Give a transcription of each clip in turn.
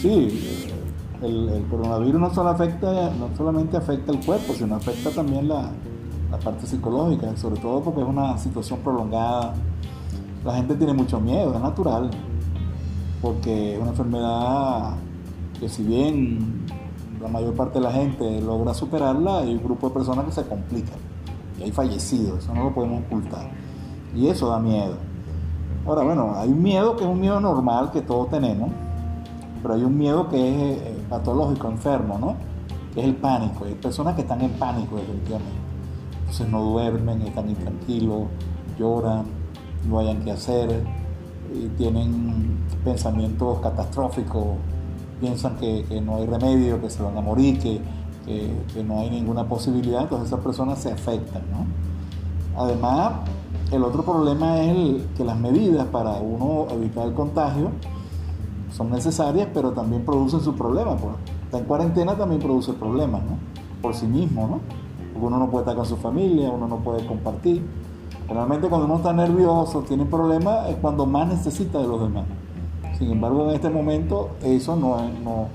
Sí, el, coronavirus no, solo afecta, no solamente afecta el cuerpo, sino afecta también la, parte psicológica, sobre todo porque es una situación prolongada. La gente tiene mucho miedo, es natural, porque es una enfermedad que si bien la mayor parte de la gente logra superarla, hay un grupo de personas que se complican y hay fallecidos, eso no lo podemos ocultar. Y eso da miedo. Ahora, bueno, hay un miedo que es un miedo normal que todos tenemos, pero hay un miedo que es eh, patológico, enfermo, ¿no? Que es el pánico. Hay personas que están en pánico, definitivamente. Entonces no duermen, están intranquilos, lloran, no hayan qué hacer, y tienen pensamientos catastróficos, piensan que, no hay remedio, que se van a morir, que, que, no hay ninguna posibilidad, entonces esas personas se afectan, ¿no? Además, el otro problema es que las medidas para uno evitar el contagio son necesarias, pero también producen sus problemas. Pues. Está en cuarentena también produce problemas, ¿no? Por sí mismo, ¿no? Porque uno no puede estar con su familia, uno no puede compartir. Realmente cuando uno está nervioso, tiene problemas, es cuando más necesita de los demás. Sin embargo, en este momento eso no, no,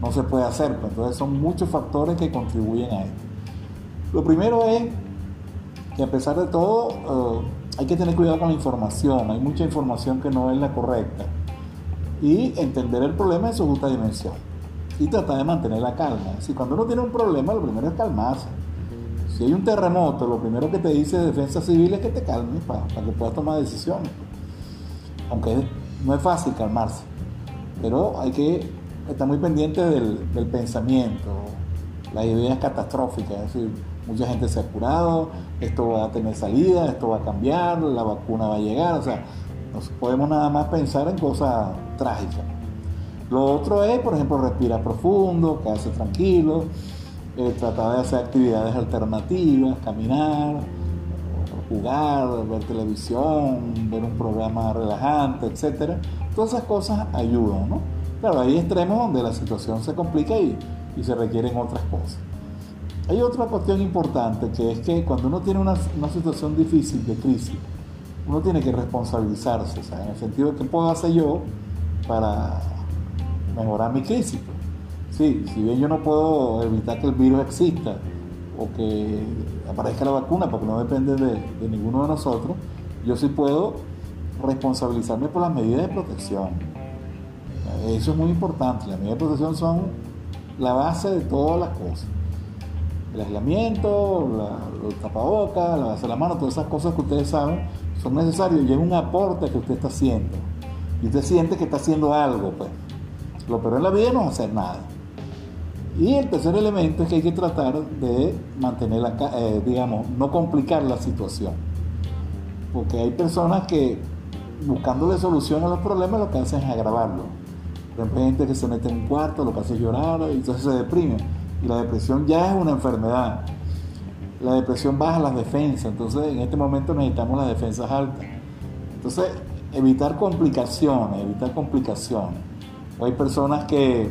no se puede hacer. Pues. Entonces son muchos factores que contribuyen a esto. Lo primero es que a pesar de todo, eh, hay que tener cuidado con la información. Hay mucha información que no es la correcta y entender el problema en su justa dimensión y tratar de mantener la calma. Si cuando uno tiene un problema, lo primero es calmarse. Si hay un terremoto, lo primero que te dice Defensa Civil es que te calmes para, que puedas tomar decisiones. Aunque no es fácil calmarse, pero hay que estar muy pendiente del, pensamiento, las ideas catastróficas. Es decir, mucha gente se ha curado, esto va a tener salida, esto va a cambiar, la vacuna va a llegar. O sea, no podemos nada más pensar en cosas trágicas. Lo otro es, por ejemplo, respirar profundo, quedarse tranquilo, eh, tratar de hacer actividades alternativas, caminar, jugar, ver televisión, ver un programa relajante, etc. Todas esas cosas ayudan, ¿no? Claro, hay extremos donde la situación se complica y, se requieren otras cosas. Hay otra cuestión importante que es que cuando uno tiene una, una situación difícil de crisis, uno tiene que responsabilizarse, en el sentido de qué puedo hacer yo para mejorar mi crisis. Sí, si bien yo no puedo evitar que el virus exista o que aparezca la vacuna, porque no depende de, ninguno de nosotros, yo sí puedo responsabilizarme por las medidas de protección. Eso es muy importante. Las medidas de protección son la base de todas las cosas. El aislamiento, la, los tapabocas, la base de la mano, todas esas cosas que ustedes saben son necesarios y es un aporte que usted está haciendo. Y usted siente que está haciendo algo, pues. Lo peor en la vida es no hacer nada. Y el tercer elemento es que hay que tratar de mantener, la, eh, digamos, no complicar la situación. Porque hay personas que buscándole solución a los problemas lo que hacen es agravarlo. Gente que se mete en un cuarto, lo que hace llorar y entonces se deprime. Y la depresión ya es una enfermedad la depresión baja las defensas, entonces en este momento necesitamos las defensas altas. Entonces, evitar complicaciones, evitar complicaciones. hay personas que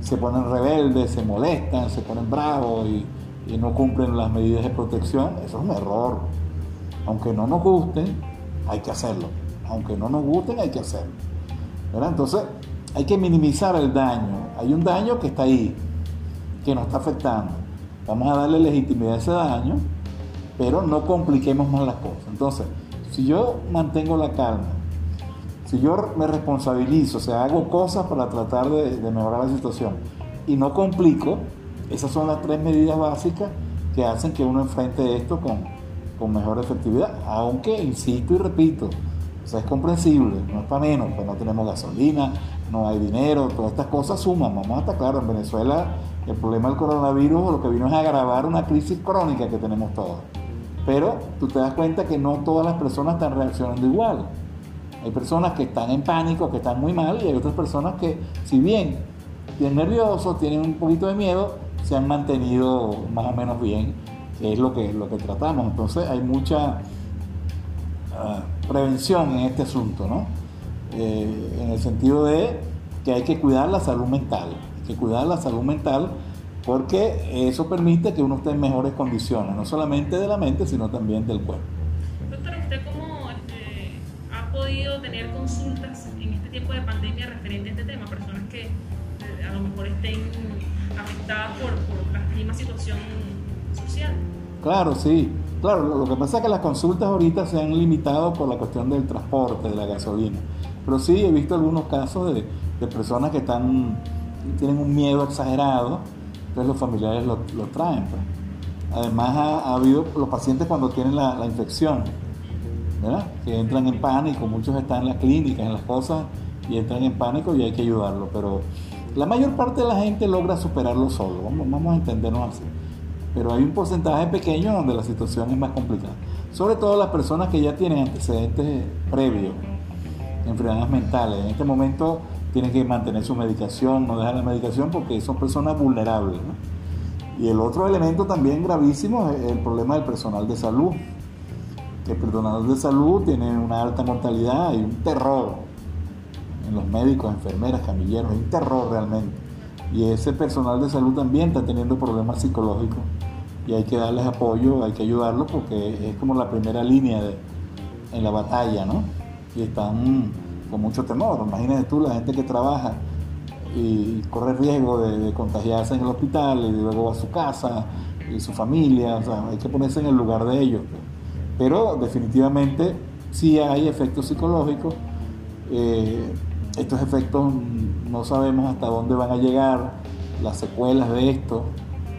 se ponen rebeldes, se molestan, se ponen bravos y, no cumplen las medidas de protección, eso es un error. Aunque no nos gusten, hay que hacerlo. Aunque no nos gusten, hay que hacerlo. Entonces, hay que minimizar el daño. Hay un daño que está ahí, que nos está afectando Vamos a darle legitimidad a ese daño, pero no compliquemos más las cosas. Entonces, si yo mantengo la calma, si yo me responsabilizo, o sea, hago cosas para tratar de, mejorar la situación y no complico, esas son las tres medidas básicas que hacen que uno enfrente esto con, con mejor efectividad. Aunque, insisto y repito, es comprensible, no es para menos, pues no tenemos gasolina, no hay dinero, todas estas cosas suman. Vamos a estar claros, en Venezuela el problema del coronavirus lo que vino es agravar una crisis crónica que tenemos todos. Pero tú te das cuenta que no todas las personas están reaccionando igual. Hay personas que están en pánico, que están muy mal, y hay otras personas que, si bien tienen nerviosos, tienen un poquito de miedo, se han mantenido más o menos bien, que es lo que, lo que tratamos. Entonces hay mucha ah, prevención en este asunto, ¿no? Eh, en el sentido de que hay que cuidar la salud mental, hay que cuidar la salud mental porque eso permite que uno esté en mejores condiciones, no solamente de la mente, sino también del cuerpo. Doctor, ¿usted cómo este, ha podido tener consultas en este tiempo de pandemia referente a este tema? Personas que eh, a lo mejor estén afectadas por, por la misma situación social. Claro, sí. Claro, lo que pasa es que las consultas ahorita se han limitado por la cuestión del transporte, de la gasolina. Pero sí he visto algunos casos de, personas que están tienen un miedo exagerado, entonces los familiares lo, traen. Pues. Además ha, habido los pacientes cuando tienen la, infección, ¿verdad? que entran en pánico, muchos están en las clínicas, en las cosas, y entran en pánico y hay que ayudarlo. Pero la mayor parte de la gente logra superarlo solo, vamos a entendernos así pero hay un porcentaje pequeño donde la situación es más complicada. Sobre todo las personas que ya tienen antecedentes previos, enfermedades mentales. En este momento tienen que mantener su medicación, no dejar la medicación porque son personas vulnerables. Y el otro elemento también gravísimo es el problema del personal de salud. El personal de salud tiene una alta mortalidad y un terror en los médicos, enfermeras, camilleros, un terror realmente. Y ese personal de salud también está teniendo problemas psicológicos y hay que darles apoyo, hay que ayudarlos porque es como la primera línea en la batalla, ¿no? Y están con mucho temor. Imagínate tú la gente que trabaja y corre riesgo de, contagiarse en el hospital y luego a su casa y su familia, o sea, hay que ponerse en el lugar de ellos. Pues. Pero definitivamente sí hay efectos psicológicos. Eh, estos efectos no sabemos hasta dónde van a llegar, las secuelas de esto.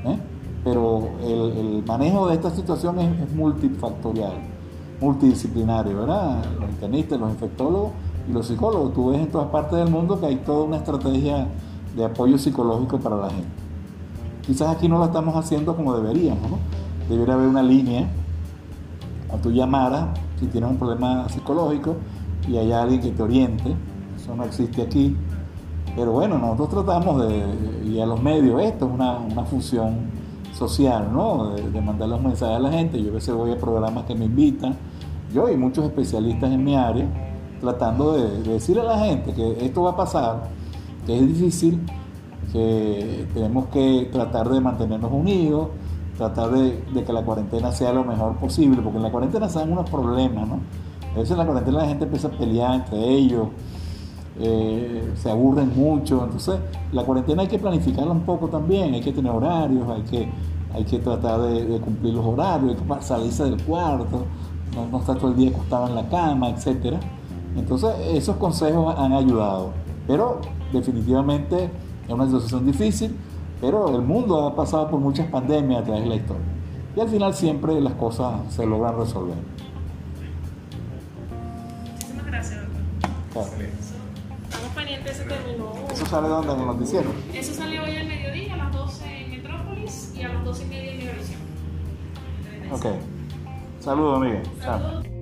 ¿eh? pero el, manejo de esta situación es, multifactorial, multidisciplinario, ¿verdad? Los internistas, los infectólogos y los psicólogos. Tú ves en todas partes del mundo que hay toda una estrategia de apoyo psicológico para la gente. Quizás aquí no lo estamos haciendo como deberíamos, ¿no? Debería haber una línea a tu llamada si tienes un problema psicológico y hay alguien que te oriente. Eso no existe aquí. Pero bueno, nosotros tratamos de, y a los medios, esto es una, una función social, ¿no? De, mandar los mensajes a la gente. Yo a veces voy a programas que me invitan, yo y muchos especialistas en mi área, tratando de, decirle a la gente que esto va a pasar, que es difícil, que tenemos que tratar de mantenernos unidos, tratar de, que la cuarentena sea lo mejor posible, porque en la cuarentena se dan unos problemas, ¿no? A veces en la cuarentena la gente empieza a pelear entre ellos, eh, se aburren mucho. Entonces, la cuarentena hay que planificarla un poco también, hay que tener horarios, hay que, hay que tratar de, cumplir los horarios, hay que salirse del cuarto, no, no, estar todo el día acostado en la cama, etc. Entonces, esos consejos han ayudado. Pero definitivamente es una situación difícil, pero el mundo ha pasado por muchas pandemias a través de la historia. Y al final siempre las cosas se logran resolver. Muchísimas gracias, ¿Eso sale dónde en el noticiero? Eso sale hoy al mediodía, a las 12 en Metrópolis y a las 12 y media en Megavisión. Ok. Saludos, Miguel. Saludos.